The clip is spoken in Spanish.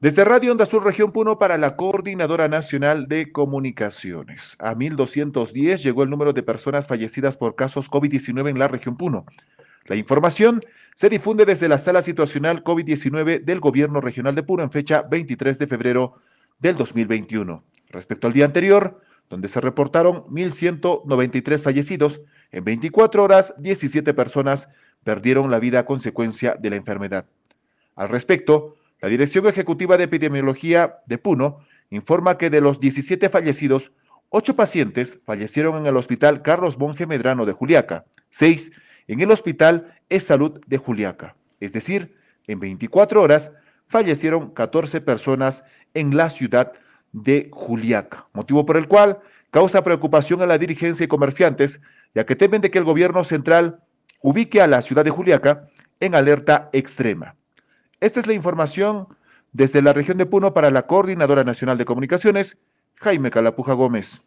Desde Radio Onda Sur Región Puno para la Coordinadora Nacional de Comunicaciones. A 1210 llegó el número de personas fallecidas por casos COVID-19 en la región Puno. La información se difunde desde la sala situacional COVID-19 del Gobierno Regional de Puno en fecha 23 de febrero del 2021. Respecto al día anterior, donde se reportaron 1.193 fallecidos, en 24 horas 17 personas perdieron la vida a consecuencia de la enfermedad. Al respecto, la Dirección Ejecutiva de Epidemiología de Puno informa que de los 17 fallecidos, 8 pacientes fallecieron en el Hospital Carlos Monge Medrano de Juliaca, 6 en el Hospital Es Salud de Juliaca. Es decir, en 24 horas fallecieron 14 personas en la ciudad de Juliaca, motivo por el cual causa preocupación a la dirigencia y comerciantes, ya que temen de que el gobierno central ubique a la ciudad de Juliaca en alerta extrema. Esta es la información desde la región de Puno para la Coordinadora Nacional de Comunicaciones, Jaime Calapuja Gómez.